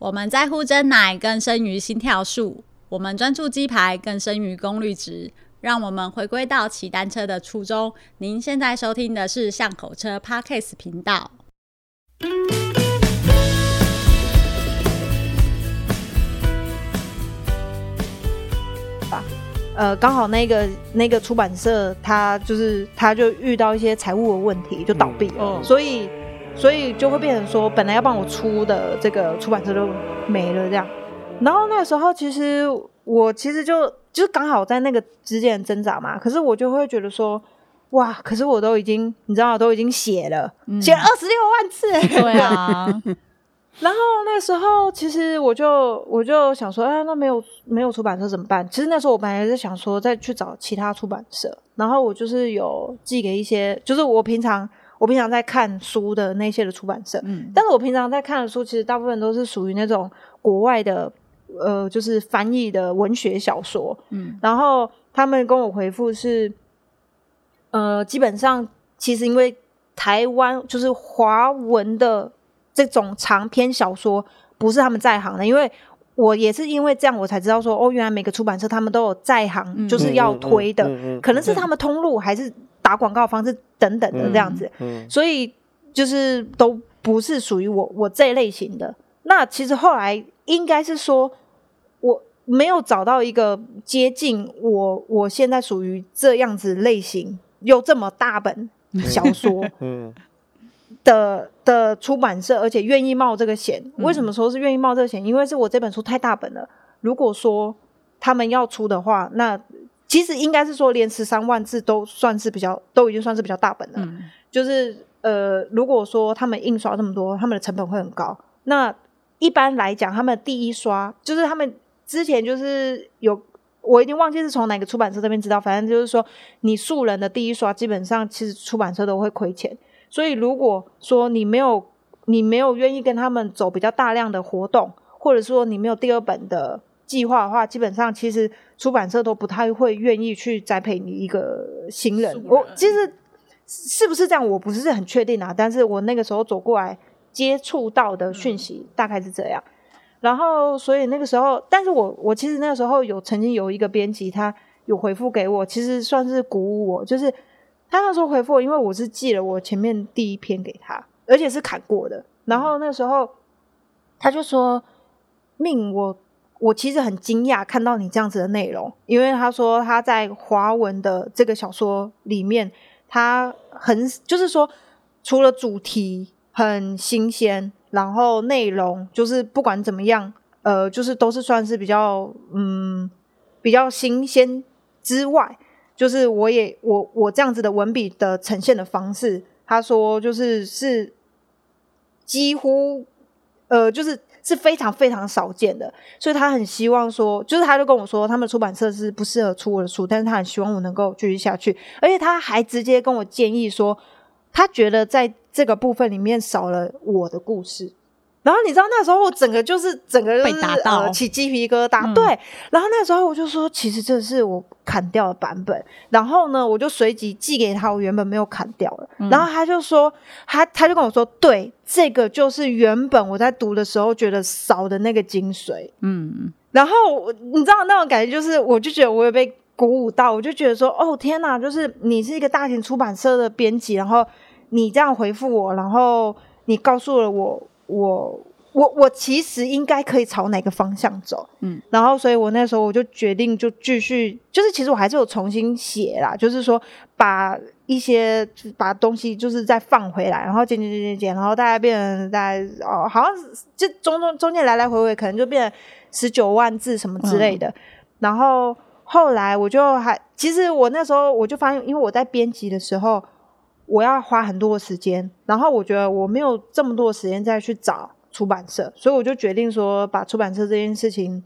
我们在乎真奶更胜于心跳数，我们专注鸡排更胜于功率值。让我们回归到骑单车的初衷。您现在收听的是巷口车 Podcast 频道。呃，刚好那个那个出版社，他就是他就遇到一些财务的问题，就倒闭了，嗯、所以。所以就会变成说，本来要帮我出的这个出版社就没了这样。然后那个时候，其实我其实就就是刚好在那个之间挣扎嘛。可是我就会觉得说，哇，可是我都已经你知道，都已经写了，嗯、写了二十六万字，对啊。然后那时候，其实我就我就想说，哎，那没有没有出版社怎么办？其实那时候我本来是想说，再去找其他出版社。然后我就是有寄给一些，就是我平常。我平常在看书的那些的出版社，嗯，但是我平常在看的书，其实大部分都是属于那种国外的，呃，就是翻译的文学小说，嗯，然后他们跟我回复是，呃，基本上其实因为台湾就是华文的这种长篇小说不是他们在行的，因为我也是因为这样我才知道说，哦，原来每个出版社他们都有在行，就是要推的，可能是他们通路还是。打广告方式等等的这样子，所以就是都不是属于我我这一类型的。那其实后来应该是说，我没有找到一个接近我我现在属于这样子类型又这么大本小说 的的出版社，而且愿意冒这个险。为什么说是愿意冒这个险？因为是我这本书太大本了。如果说他们要出的话，那其实应该是说，连十三万字都算是比较，都已经算是比较大本了。嗯、就是呃，如果说他们印刷这么多，他们的成本会很高。那一般来讲，他们第一刷就是他们之前就是有，我已经忘记是从哪个出版社这边知道，反正就是说，你素人的第一刷，基本上其实出版社都会亏钱。所以如果说你没有，你没有愿意跟他们走比较大量的活动，或者说你没有第二本的。计划的话，基本上其实出版社都不太会愿意去栽培你一个新人。人我其实是不是这样，我不是很确定啊。但是我那个时候走过来接触到的讯息大概是这样。嗯、然后，所以那个时候，但是我我其实那个时候有曾经有一个编辑，他有回复给我，其实算是鼓舞我。就是他那时候回复我，因为我是寄了我前面第一篇给他，而且是砍过的。然后那时候他就说：“命我。”我其实很惊讶看到你这样子的内容，因为他说他在华文的这个小说里面，他很就是说，除了主题很新鲜，然后内容就是不管怎么样，呃，就是都是算是比较嗯比较新鲜之外，就是我也我我这样子的文笔的呈现的方式，他说就是是几乎呃就是。是非常非常少见的，所以他很希望说，就是他就跟我说，他们出版社是不适合出我的书，但是他很希望我能够继续下去，而且他还直接跟我建议说，他觉得在这个部分里面少了我的故事。然后你知道那时候我整个就是整个、就是、被打到、呃、起鸡皮疙瘩，嗯、对。然后那时候我就说，其实这是我砍掉的版本。然后呢，我就随即寄给他，我原本没有砍掉的。嗯、然后他就说，他他就跟我说，对，这个就是原本我在读的时候觉得少的那个精髓。嗯。然后你知道那种感觉，就是我就觉得我也被鼓舞到，我就觉得说，哦天哪，就是你是一个大型出版社的编辑，然后你这样回复我，然后你告诉了我。我我我其实应该可以朝哪个方向走，嗯，然后所以我那时候我就决定就继续，就是其实我还是有重新写啦，就是说把一些把东西就是再放回来，然后剪剪剪剪剪，然后大家变成大概哦，好像就中中中间来来回回可能就变成十九万字什么之类的，嗯、然后后来我就还其实我那时候我就发现，因为我在编辑的时候。我要花很多的时间，然后我觉得我没有这么多的时间再去找出版社，所以我就决定说把出版社这件事情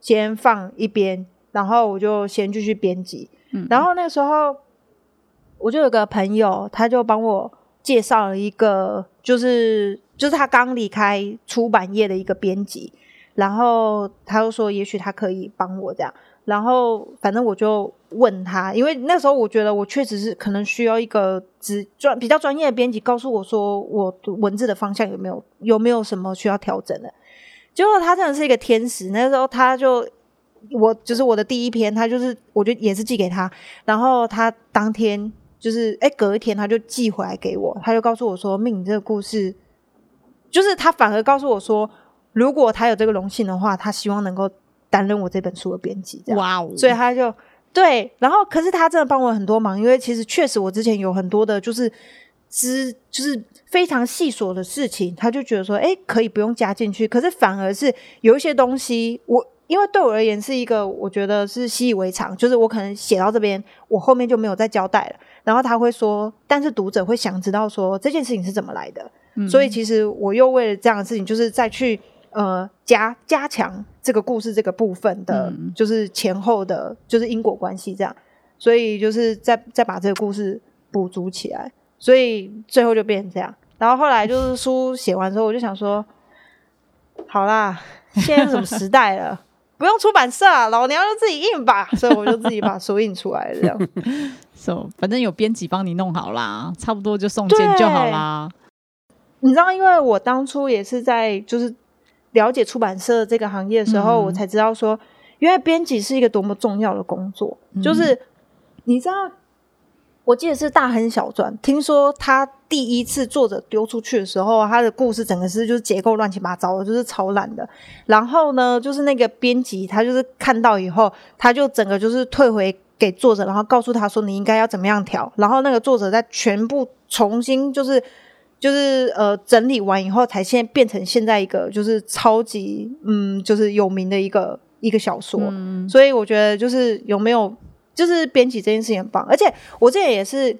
先放一边，然后我就先继续编辑。嗯，然后那时候我就有个朋友，他就帮我介绍了一个，就是就是他刚离开出版业的一个编辑，然后他就说也许他可以帮我这样。然后，反正我就问他，因为那时候我觉得我确实是可能需要一个只专比较专业的编辑告诉我说我文字的方向有没有有没有什么需要调整的。结果他真的是一个天使。那时候他就我就是我的第一篇，他就是我就也是寄给他，然后他当天就是哎、欸、隔一天他就寄回来给我，他就告诉我说：“命，你这个故事，就是他反而告诉我说，如果他有这个荣幸的话，他希望能够担任我这本书的编辑。”这样哇哦！所以他就对，然后可是他真的帮我很多忙，因为其实确实我之前有很多的就是知就是。非常细琐的事情，他就觉得说，哎、欸，可以不用加进去。可是反而是有一些东西，我因为对我而言是一个，我觉得是习以为常，就是我可能写到这边，我后面就没有再交代了。然后他会说，但是读者会想知道说这件事情是怎么来的。嗯、所以其实我又为了这样的事情，就是再去呃加加强这个故事这个部分的，嗯、就是前后的，就是因果关系这样。所以就是再再把这个故事补足起来。所以最后就变成这样，然后后来就是 书写完之后，我就想说，好啦，现在是什么时代了，不用出版社啊，老娘就自己印吧。所以我就自己把书印出来了，这样。So, 反正有编辑帮你弄好啦，差不多就送件就好啦。你知道，因为我当初也是在就是了解出版社这个行业的时候，嗯、我才知道说，因为编辑是一个多么重要的工作，嗯、就是你知道。我记得是大亨小传，听说他第一次作者丢出去的时候，他的故事整个是就是结构乱七八糟的，就是超烂的。然后呢，就是那个编辑他就是看到以后，他就整个就是退回给作者，然后告诉他说你应该要怎么样调。然后那个作者再全部重新就是就是呃整理完以后，才现在变成现在一个就是超级嗯就是有名的一个一个小说。嗯。所以我觉得就是有没有。就是编辑这件事情很棒，而且我这也是，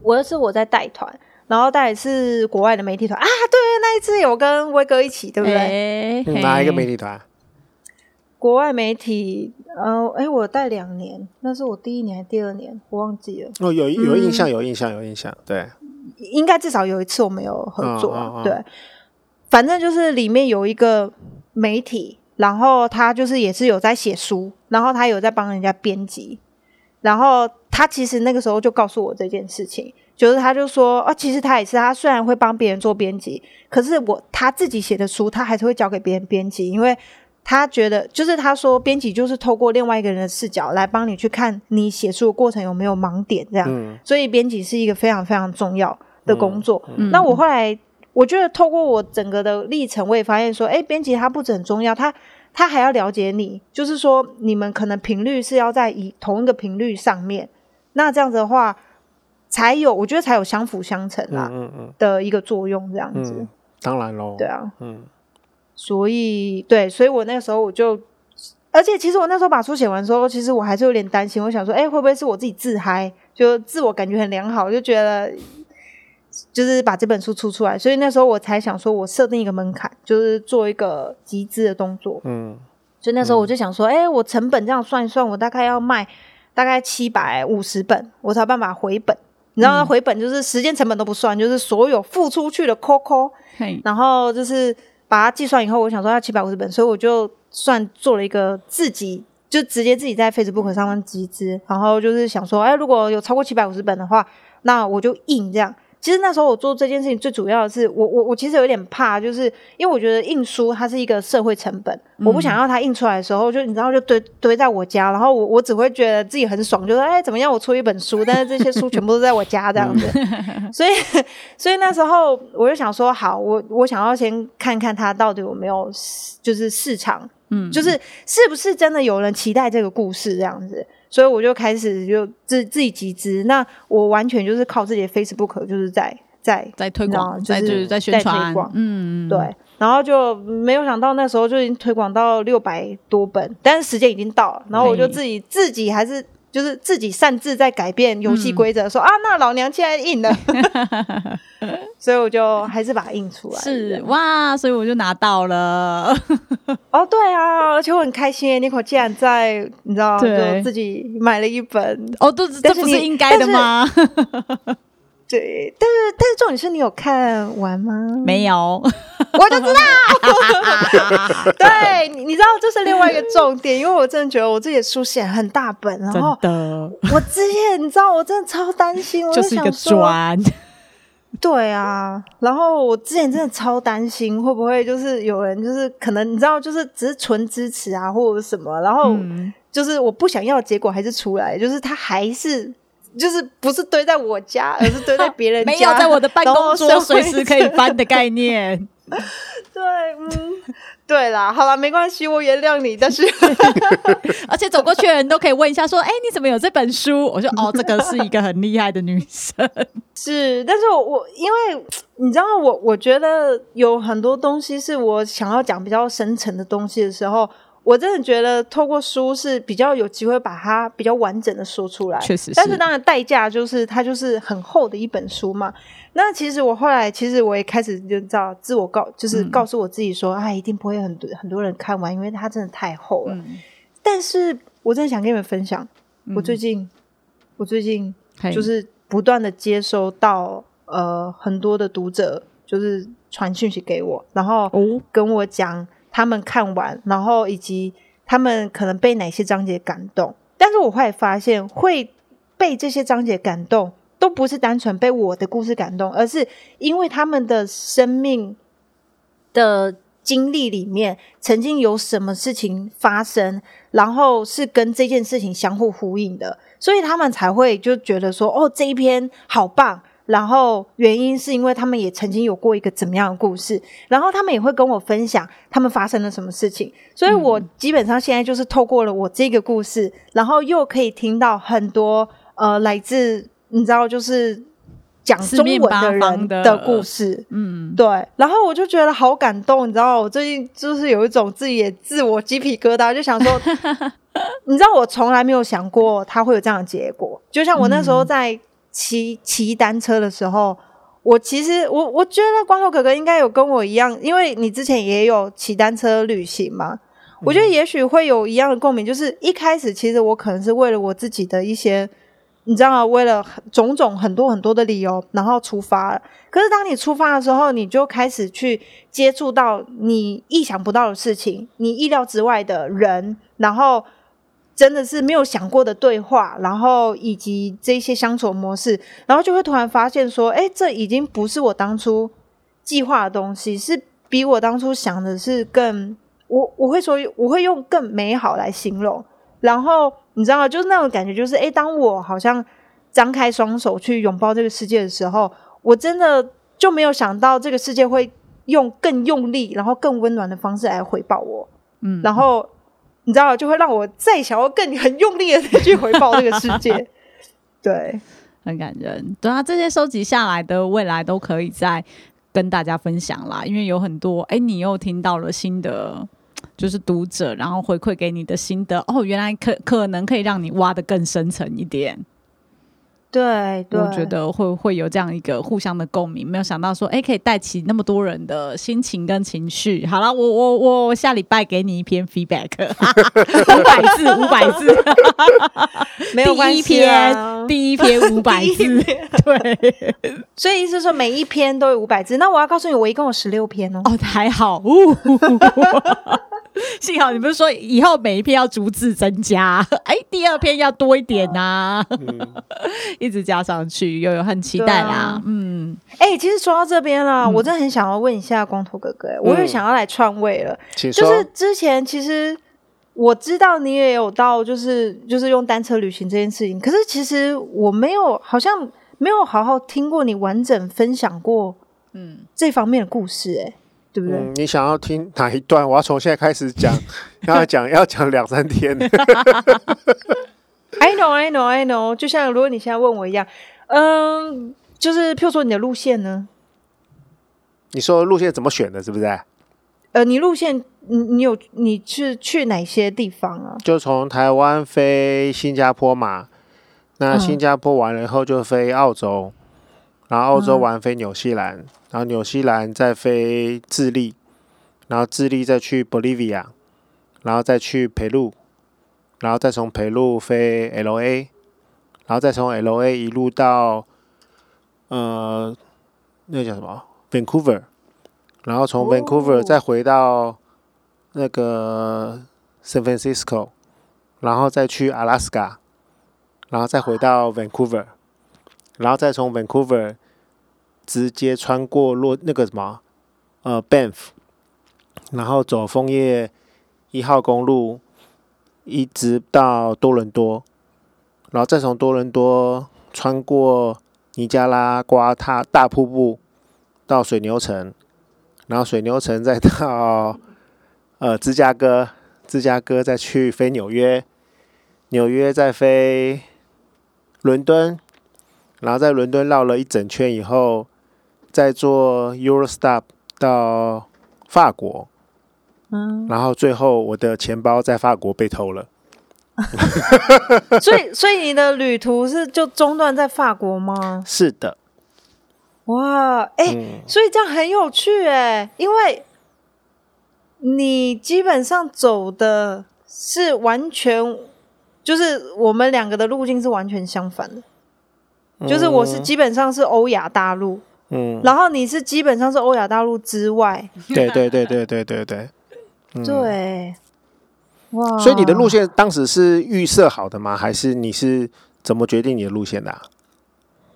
我是我在带团，然后带的是国外的媒体团啊，对，那一次有跟威哥一起，对不对？欸、哪一个媒体团？国外媒体，呃，哎、欸，我带两年，那是我第一年还是第二年，我忘记了。哦，有有印象，有印象，有印象，对，应该至少有一次我们有合作，对，反正就是里面有一个媒体。然后他就是也是有在写书，然后他有在帮人家编辑，然后他其实那个时候就告诉我这件事情，就是他就说啊，其实他也是，他虽然会帮别人做编辑，可是我他自己写的书，他还是会交给别人编辑，因为他觉得就是他说编辑就是透过另外一个人的视角来帮你去看你写书的过程有没有盲点这样，嗯、所以编辑是一个非常非常重要的工作。那我后来。我觉得透过我整个的历程，我也发现说，哎，编辑他不只很重要，他他还要了解你，就是说你们可能频率是要在一同一个频率上面，那这样子的话，才有我觉得才有相辅相成啦，嗯嗯的一个作用，这样子。嗯、当然喽。对啊。嗯。所以对，所以我那时候我就，而且其实我那时候把书写完之后，其实我还是有点担心，我想说，哎，会不会是我自己自嗨，就自我感觉很良好，就觉得。就是把这本书出出来，所以那时候我才想说，我设定一个门槛，就是做一个集资的动作。嗯，所以那时候我就想说，哎、嗯欸，我成本这样算一算，我大概要卖大概七百五十本，我才有办法回本。你知道，回本就是时间成本都不算，就是所有付出去的 COCO，嘿然后就是把它计算以后，我想说要七百五十本，所以我就算做了一个自己就直接自己在 Facebook 上面集资，然后就是想说，哎、欸，如果有超过七百五十本的话，那我就印这样。其实那时候我做这件事情最主要的是，我我我其实有点怕，就是因为我觉得印书它是一个社会成本，嗯、我不想要它印出来的时候就你知道就堆堆在我家，然后我我只会觉得自己很爽，就说哎怎么样我出一本书，但是这些书全部都在我家这样子，嗯、所以所以那时候我就想说好，我我想要先看看它到底有没有就是市场，嗯，就是是不是真的有人期待这个故事这样子。所以我就开始就自自己集资，那我完全就是靠自己的 Facebook，就是在在在推广，就是在宣传，嗯，对。然后就没有想到那时候就已经推广到六百多本，但是时间已经到了，然后我就自己自己还是。就是自己擅自在改变游戏规则，嗯、说啊，那老娘现在印了，所以我就还是把它印出来。是哇，所以我就拿到了。哦，对啊，而且我很开心，Nico 竟然在，你知道，对就自己买了一本。哦，这这不是应该的吗？对，但是但是重点是你有看完吗？没有，我就知道。对，你你知道这是另外一个重点，因为我真的觉得我自己的书写很大本，然后 我之前你知道我真的超担心，我就是一个砖。对啊，然后我之前真的超担心会不会就是有人就是可能你知道就是只是纯支持啊或者什么，然后就是我不想要的结果还是出来，就是他还是就是不是堆在我家，而是堆在别人家，没有在我的办公桌随时可以翻的概念。对，嗯，对啦，好啦，没关系，我原谅你。但是，而且走过去的人都可以问一下，说：“哎，你怎么有这本书？”我说：“哦，这个是一个很厉害的女生。”是，但是我我因为你知道，我我觉得有很多东西是我想要讲比较深层的东西的时候，我真的觉得透过书是比较有机会把它比较完整的说出来。确实，但是当然代价就是它就是很厚的一本书嘛。那其实我后来，其实我也开始就知道自我告，就是告诉我自己说，哎、嗯，一定不会很多很多人看完，因为它真的太厚了。嗯、但是我真的想跟你们分享，嗯、我最近，我最近就是不断的接收到呃很多的读者，就是传讯息给我，然后跟我讲他们看完，然后以及他们可能被哪些章节感动。但是我后来发现，会被这些章节感动。都不是单纯被我的故事感动，而是因为他们的生命的经历里面曾经有什么事情发生，然后是跟这件事情相互呼应的，所以他们才会就觉得说：“哦，这一篇好棒。”然后原因是因为他们也曾经有过一个怎么样的故事，然后他们也会跟我分享他们发生了什么事情，所以我基本上现在就是透过了我这个故事，然后又可以听到很多呃来自。你知道，就是讲中文的人的故事，嗯，对。然后我就觉得好感动，你知道，我最近就是有一种自己也自我鸡皮疙瘩，就想说，你知道，我从来没有想过他会有这样的结果。就像我那时候在骑骑单车的时候，我其实我我觉得光头哥哥应该有跟我一样，因为你之前也有骑单车旅行嘛，我觉得也许会有一样的共鸣，就是一开始其实我可能是为了我自己的一些。你知道吗？为了种种很多很多的理由，然后出发了。可是当你出发的时候，你就开始去接触到你意想不到的事情，你意料之外的人，然后真的是没有想过的对话，然后以及这些相处模式，然后就会突然发现说，诶，这已经不是我当初计划的东西，是比我当初想的是更，我我会说，我会用更美好来形容，然后。你知道吗？就是那种感觉，就是诶，当我好像张开双手去拥抱这个世界的时候，我真的就没有想到这个世界会用更用力，然后更温暖的方式来回报我。嗯，然后你知道，就会让我再想要更很用力的去回报这个世界。对，很感人。对啊，这些收集下来的未来都可以再跟大家分享啦，因为有很多哎，你又听到了新的。就是读者，然后回馈给你的心得哦，原来可可能可以让你挖的更深层一点。对，对，我觉得会会有这样一个互相的共鸣。没有想到说，哎，可以带起那么多人的心情跟情绪。好了，我我我下礼拜给你一篇 feedback，五百字，五百字，没有关系啊，第一篇，第一篇五百字，对。所以意思是说每一篇都有五百字。那我要告诉你，我一共有十六篇哦。哦，还好。幸好你不是说以后每一篇要逐字增加，哎，第二篇要多一点呐、啊，嗯、一直加上去，又有很期待啦。啊、嗯，哎、欸，其实说到这边啦，嗯、我真的很想要问一下光头哥哥，嗯、我又想要来篡位了。就是之前其实我知道你也有到，就是就是用单车旅行这件事情，可是其实我没有，好像没有好好听过你完整分享过，嗯，这方面的故事、欸，哎。对不对？嗯，你想要听哪一段？我要从现在开始讲，要讲要讲两三天。I know, I know, I know。就像如果你现在问我一样，嗯，就是譬如说你的路线呢？你说路线怎么选的？是不是？呃，你路线，你你有你是去哪些地方啊？就从台湾飞新加坡嘛，那新加坡完了以后就飞澳洲。嗯然后澳洲完飞纽西兰，嗯、然后纽西兰再飞智利，然后智利再去 Bolivia，然后再去裴路，然后再从裴路飞 LA，然后再从 LA 一路到呃那个叫什么 Vancouver，然后从 Vancouver 再回到那个 San Francisco，然后再去 Alaska，然后再回到 Vancouver。然后再从 Vancouver 直接穿过洛那个什么呃 Banff，然后走枫叶一号公路，一直到多伦多，然后再从多伦多穿过尼加拉瓜大大瀑布到水牛城，然后水牛城再到呃芝加哥，芝加哥再去飞纽约，纽约再飞伦敦，然后在伦敦绕了一整圈以后，再坐 Eurostop 到法国，嗯，然后最后我的钱包在法国被偷了。所以，所以你的旅途是就中断在法国吗？是的。哇，哎、欸，嗯、所以这样很有趣哎，因为你基本上走的是完全，就是我们两个的路径是完全相反的。嗯、就是我是基本上是欧亚大陆，嗯，然后你是基本上是欧亚大陆之外。对对对对对对对，嗯、对。哇！所以你的路线当时是预设好的吗？还是你是怎么决定你的路线的啊？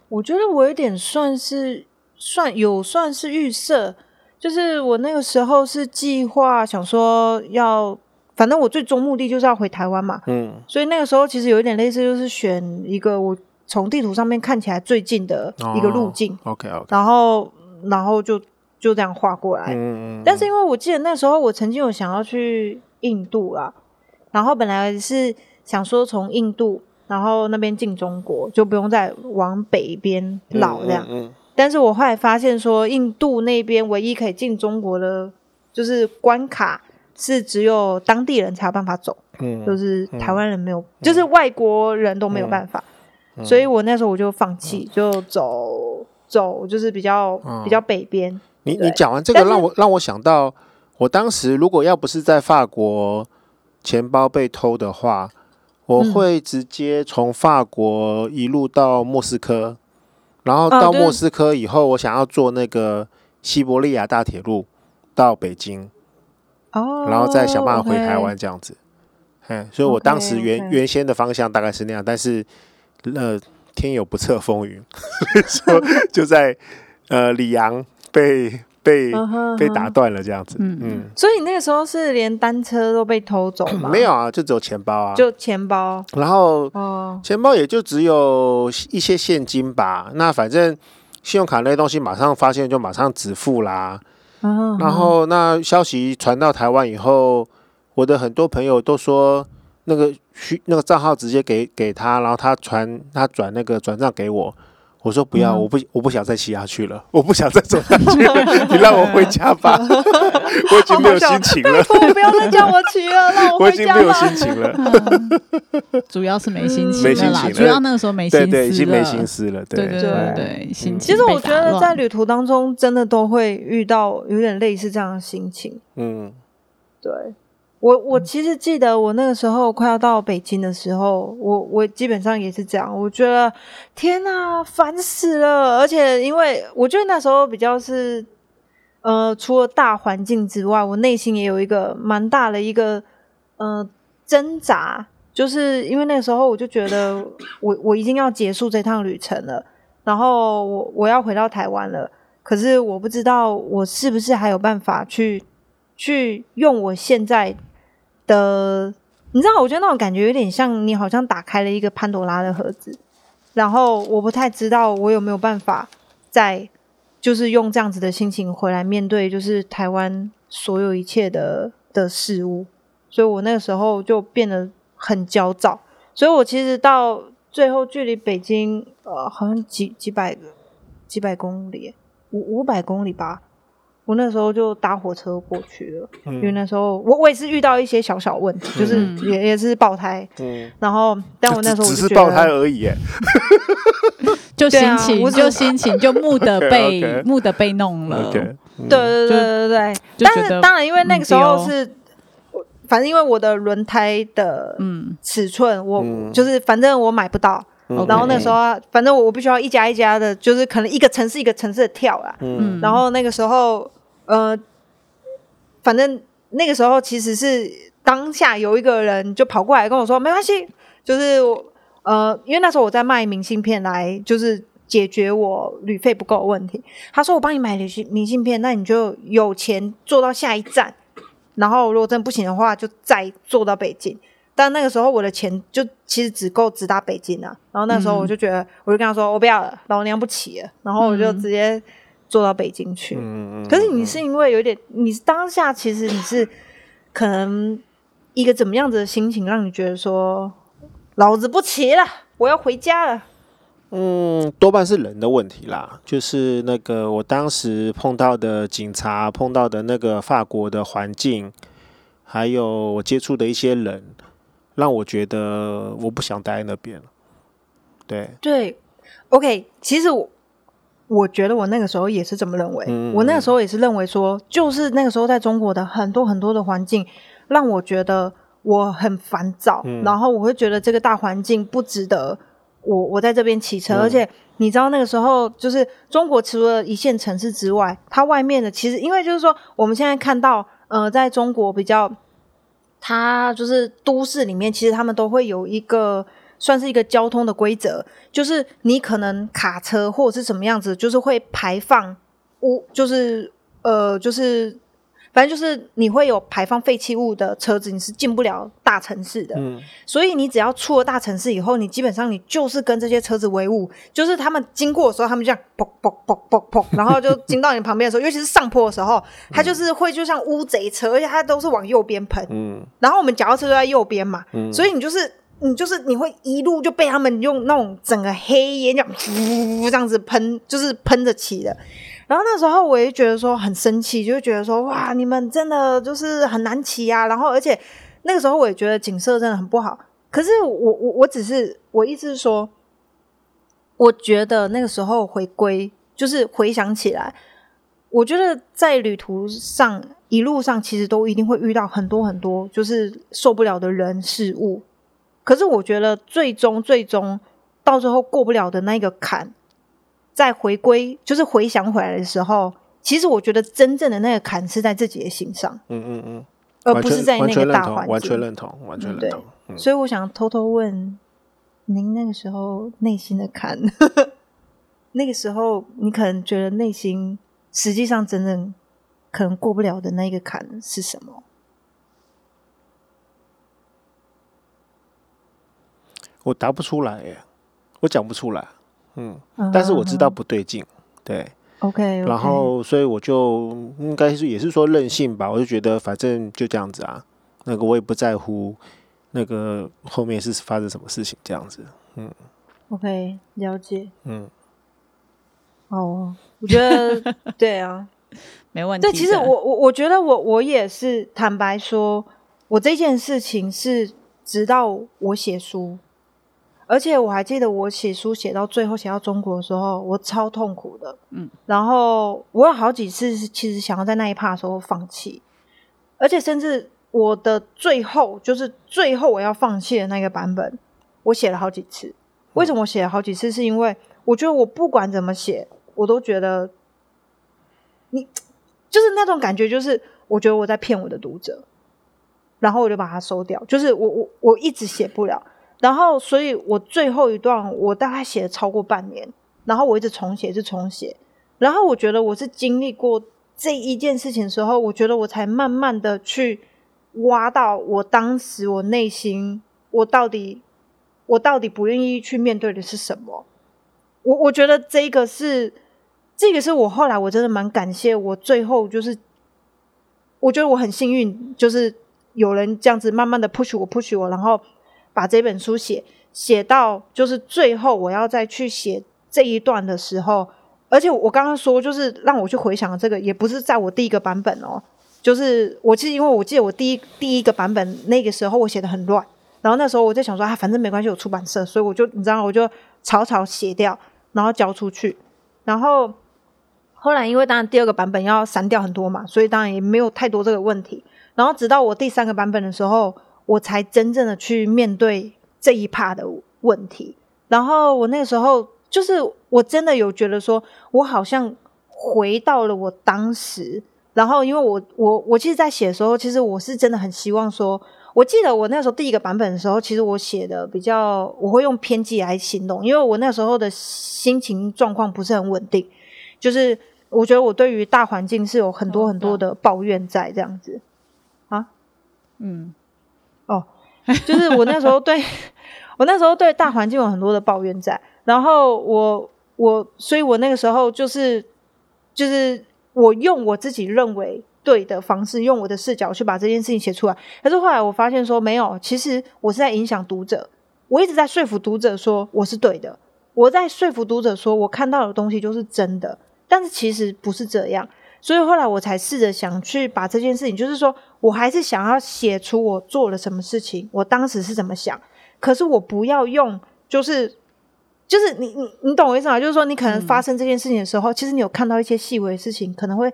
我觉得我有点算是算有算是预设，就是我那个时候是计划想说要，反正我最终目的就是要回台湾嘛。嗯。所以那个时候其实有一点类似，就是选一个我从地图上面看起来最近的一个路径。哦，OK OK。然后，然后就就这样画过来。但是因为我记得那时候我曾经有想要去印度啦。然后本来是想说从印度，然后那边进中国，就不用再往北边绕这样。嗯嗯嗯、但是我后来发现说，印度那边唯一可以进中国的，就是关卡是只有当地人才有办法走，嗯、就是台湾人没有，嗯、就是外国人都没有办法。嗯、所以我那时候我就放弃，嗯、就走走，就是比较、嗯、比较北边。你你讲完这个，让我让我想到，我当时如果要不是在法国。钱包被偷的话，我会直接从法国一路到莫斯科，嗯、然后到莫斯科以后，我想要坐那个西伯利亚大铁路到北京，哦，然后再想办法回台湾这样子。嗯，所以我当时原.原先的方向大概是那样，但是呃，天有不测风云，所以说就在呃里昂被。被、uh huh, uh. 被打断了这样子，嗯嗯，嗯，所以你那个时候是连单车都被偷走吗？没有啊，就只有钱包啊，就钱包，然后哦，钱包也就只有一些现金吧。那反正信用卡那些东西马上发现就马上止付啦。Uh huh, uh. 然后那消息传到台湾以后，我的很多朋友都说那个需那个账号直接给给他，然后他传他转那个转账给我。我说不要，我不我不想再骑下去了，我不想再走下去了，你让我回家吧，我已经没有心情了。不要再叫我骑了，让我回家吧。我已经没有心情了，主要是没心情了啦，主要那个时候没心思了，对对，已经没心思了，对对对对，心情。其实我觉得在旅途当中，真的都会遇到有点类似这样的心情。嗯，对。我我其实记得我那个时候快要到北京的时候，我我基本上也是这样，我觉得天哪，烦死了！而且因为我觉得那时候比较是，呃，除了大环境之外，我内心也有一个蛮大的一个呃挣扎，就是因为那个时候我就觉得我我已经要结束这趟旅程了，然后我我要回到台湾了，可是我不知道我是不是还有办法去去用我现在。的，你知道，我觉得那种感觉有点像你好像打开了一个潘多拉的盒子，然后我不太知道我有没有办法再就是用这样子的心情回来面对，就是台湾所有一切的的事物，所以我那个时候就变得很焦躁，所以我其实到最后距离北京呃好像几几百个几百公里，五五百公里吧。我那时候就搭火车过去了，嗯、因为那时候我我也是遇到一些小小问题，嗯、就是也也是爆胎，嗯，然后但我那时候只是爆胎而已，就心情、啊、就心情就木的 被 okay, okay. 木的被弄了，对、okay, 嗯、对对对对对，但是当然因为那个时候是，反正因为我的轮胎的嗯尺寸，嗯、我就是反正我买不到。然后那时候，反正我我必须要一家一家的，就是可能一个城市一个城市的跳啦。嗯。然后那个时候，呃，反正那个时候其实是当下有一个人就跑过来跟我说：“没关系，就是呃，因为那时候我在卖明信片来，就是解决我旅费不够的问题。他说我帮你买明信明信片，那你就有钱坐到下一站，然后如果真的不行的话，就再坐到北京。但那个时候我的钱就其实只够直达北京啊。然后那时候我就觉得，我就跟他说我不要了，老娘不骑了。然后我就直接坐到北京去。嗯、可是你是因为有点，你当下其实你是可能一个怎么样子的心情，让你觉得说，老子不骑了，我要回家了。嗯，多半是人的问题啦，就是那个我当时碰到的警察，碰到的那个法国的环境，还有我接触的一些人，让我觉得我不想待在那边了。对对，OK，其实我我觉得我那个时候也是这么认为，嗯、我那个时候也是认为说，就是那个时候在中国的很多很多的环境，让我觉得我很烦躁，嗯、然后我会觉得这个大环境不值得。我我在这边骑车，嗯、而且你知道那个时候，就是中国除了一线城市之外，它外面的其实因为就是说，我们现在看到，呃，在中国比较，它就是都市里面，其实他们都会有一个算是一个交通的规则，就是你可能卡车或者是什么样子，就是会排放污，就是呃，就是。反正就是你会有排放废弃物的车子，你是进不了大城市的。嗯，所以你只要出了大城市以后，你基本上你就是跟这些车子为伍，就是他们经过的时候，他们就这样砰砰砰砰砰，然后就经到你旁边的时候，尤其是上坡的时候，它就是会就像乌贼车，而且它都是往右边喷。嗯，然后我们脚踏车都在右边嘛，嗯，所以你就是你就是你会一路就被他们用那种整个黑烟这样噗这样子喷，就是喷着骑的。然后那时候我也觉得说很生气，就觉得说哇，你们真的就是很难骑啊。然后而且那个时候我也觉得景色真的很不好。可是我我我只是我意思是说，我觉得那个时候回归就是回想起来，我觉得在旅途上一路上其实都一定会遇到很多很多就是受不了的人事物。可是我觉得最终最终到最后过不了的那个坎。在回归，就是回想回来的时候，其实我觉得真正的那个坎是在自己的心上，嗯嗯嗯，而不是在那个大环境。完全认同，完全认同，所以我想偷偷问您，那个时候内心的坎，那个时候你可能觉得内心实际上真正可能过不了的那个坎是什么？我答不出来耶，我讲不出来。嗯，但是我知道不对劲，对，OK，然后所以我就应该是也是说任性吧，我就觉得反正就这样子啊，那个我也不在乎那个后面是发生什么事情这样子，嗯，OK，了解，嗯，哦，我觉得 对啊，没问题。对，其实我我我觉得我我也是坦白说，我这件事情是直到我写书。而且我还记得我写书写到最后写到中国的时候，我超痛苦的。嗯，然后我有好几次其实想要在那一趴的时候放弃，而且甚至我的最后就是最后我要放弃的那个版本，我写了好几次。为什么我写了好几次？是因为我觉得我不管怎么写，我都觉得你就是那种感觉，就是我觉得我在骗我的读者，然后我就把它收掉，就是我我我一直写不了。然后，所以我最后一段我大概写了超过半年，然后我一直重写，一直重写。然后我觉得我是经历过这一件事情的时候，我觉得我才慢慢的去挖到我当时我内心我到底我到底不愿意去面对的是什么。我我觉得这个是这个是我后来我真的蛮感谢我最后就是我觉得我很幸运，就是有人这样子慢慢的 push 我 push 我，然后。把这本书写写到就是最后，我要再去写这一段的时候，而且我刚刚说就是让我去回想这个，也不是在我第一个版本哦，就是我记得，因为我记得我第一第一个版本那个时候我写的很乱，然后那时候我在想说啊，反正没关系，有出版社，所以我就你知道，我就草草写掉，然后交出去，然后后来因为当然第二个版本要删掉很多嘛，所以当然也没有太多这个问题，然后直到我第三个版本的时候。我才真正的去面对这一趴的问题，然后我那个时候就是我真的有觉得说，我好像回到了我当时。然后因为我我我其实，在写的时候，其实我是真的很希望说，我记得我那时候第一个版本的时候，其实我写的比较，我会用偏激来形容，因为我那时候的心情状况不是很稳定，就是我觉得我对于大环境是有很多很多的抱怨在这样子。啊，嗯，哦，就是我那时候对。我那时候对大环境有很多的抱怨在，然后我我，所以我那个时候就是就是我用我自己认为对的方式，用我的视角去把这件事情写出来。可是后来我发现说没有，其实我是在影响读者，我一直在说服读者说我是对的，我在说服读者说我看到的东西就是真的，但是其实不是这样。所以后来我才试着想去把这件事情，就是说我还是想要写出我做了什么事情，我当时是怎么想。可是我不要用，就是就是你你你懂我意思吗？就是说你可能发生这件事情的时候，嗯、其实你有看到一些细微的事情，可能会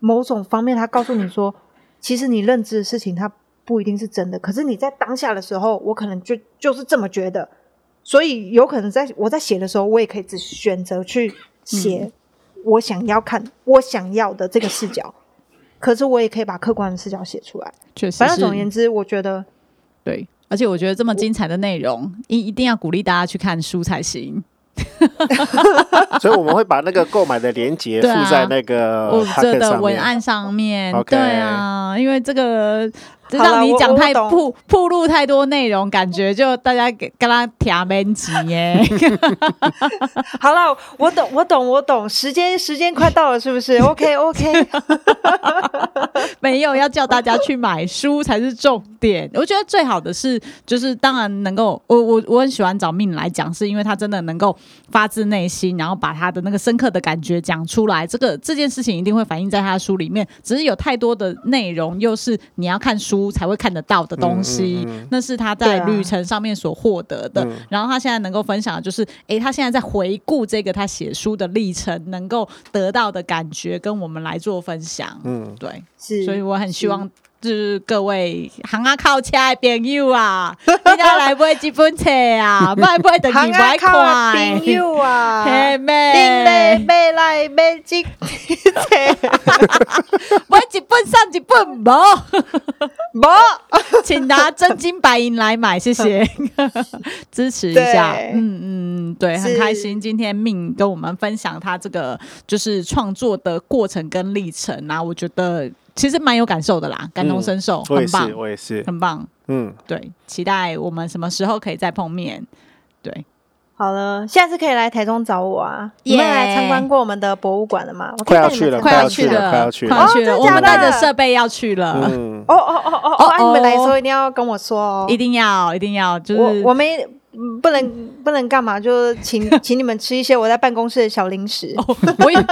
某种方面他告诉你说，其实你认知的事情它不一定是真的。可是你在当下的时候，我可能就就是这么觉得，所以有可能在我在写的时候，我也可以只选择去写我想要看、嗯、我想要的这个视角，可是我也可以把客观的视角写出来。确实，反正总而言之，我觉得对。而且我觉得这么精彩的内容，一一定要鼓励大家去看书才行。所以我们会把那个购买的链接附在那个我这的文案上面。对啊，因为这个。让你讲太铺铺露太多内容，感觉就大家给跟他填面积耶。好了，我懂，我懂，我懂。时间时间快到了，是不是？OK OK。没有要叫大家去买书才是重点。我觉得最好的是，就是当然能够，我我我很喜欢找 Min 来讲，是因为他真的能够发自内心，然后把他的那个深刻的感觉讲出来。这个这件事情一定会反映在他的书里面，只是有太多的内容，又是你要看书。才会看得到的东西，嗯嗯嗯、那是他在旅程上面所获得的。啊、然后他现在能够分享的就是，哎，他现在在回顾这个他写书的历程，能够得到的感觉，跟我们来做分享。嗯，对，是，所以我很希望。是各位行啊靠车的朋友啊，你家来买几本册啊？买买等于买块。朋友啊，妹妹买来买几册？买一本上一本无无，请拿真金白银来买，谢谢，支持一下。嗯嗯，对，很开心今天 Min 跟我们分享他这个就是创作的过程跟历程啊，我觉得。其实蛮有感受的啦，感同身受，嗯、很棒，我也是，很棒，嗯，对，期待我们什么时候可以再碰面，对，好了，下次可以来台中找我啊，yeah, 你们来参观过我们的博物馆了吗？快要去了，快要去了，快要去了，快要去了，我们带着设备要去了，哦哦哦哦哦，你们来的时候一定要跟我说哦，一定要，一定要，就是我我没。不能不能干嘛？就请 请你们吃一些我在办公室的小零食。哦、我以为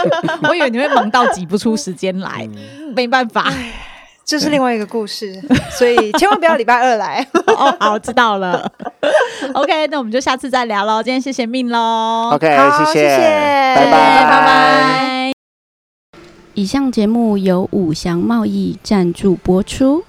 我以为你会忙到挤不出时间来，嗯、没办法，这是另外一个故事，所以千万不要礼拜二来。哦，好，知道了。OK，那我们就下次再聊喽。今天谢谢 Min 喽。OK，谢谢，拜拜拜拜。以上节目由五祥贸易赞助播出。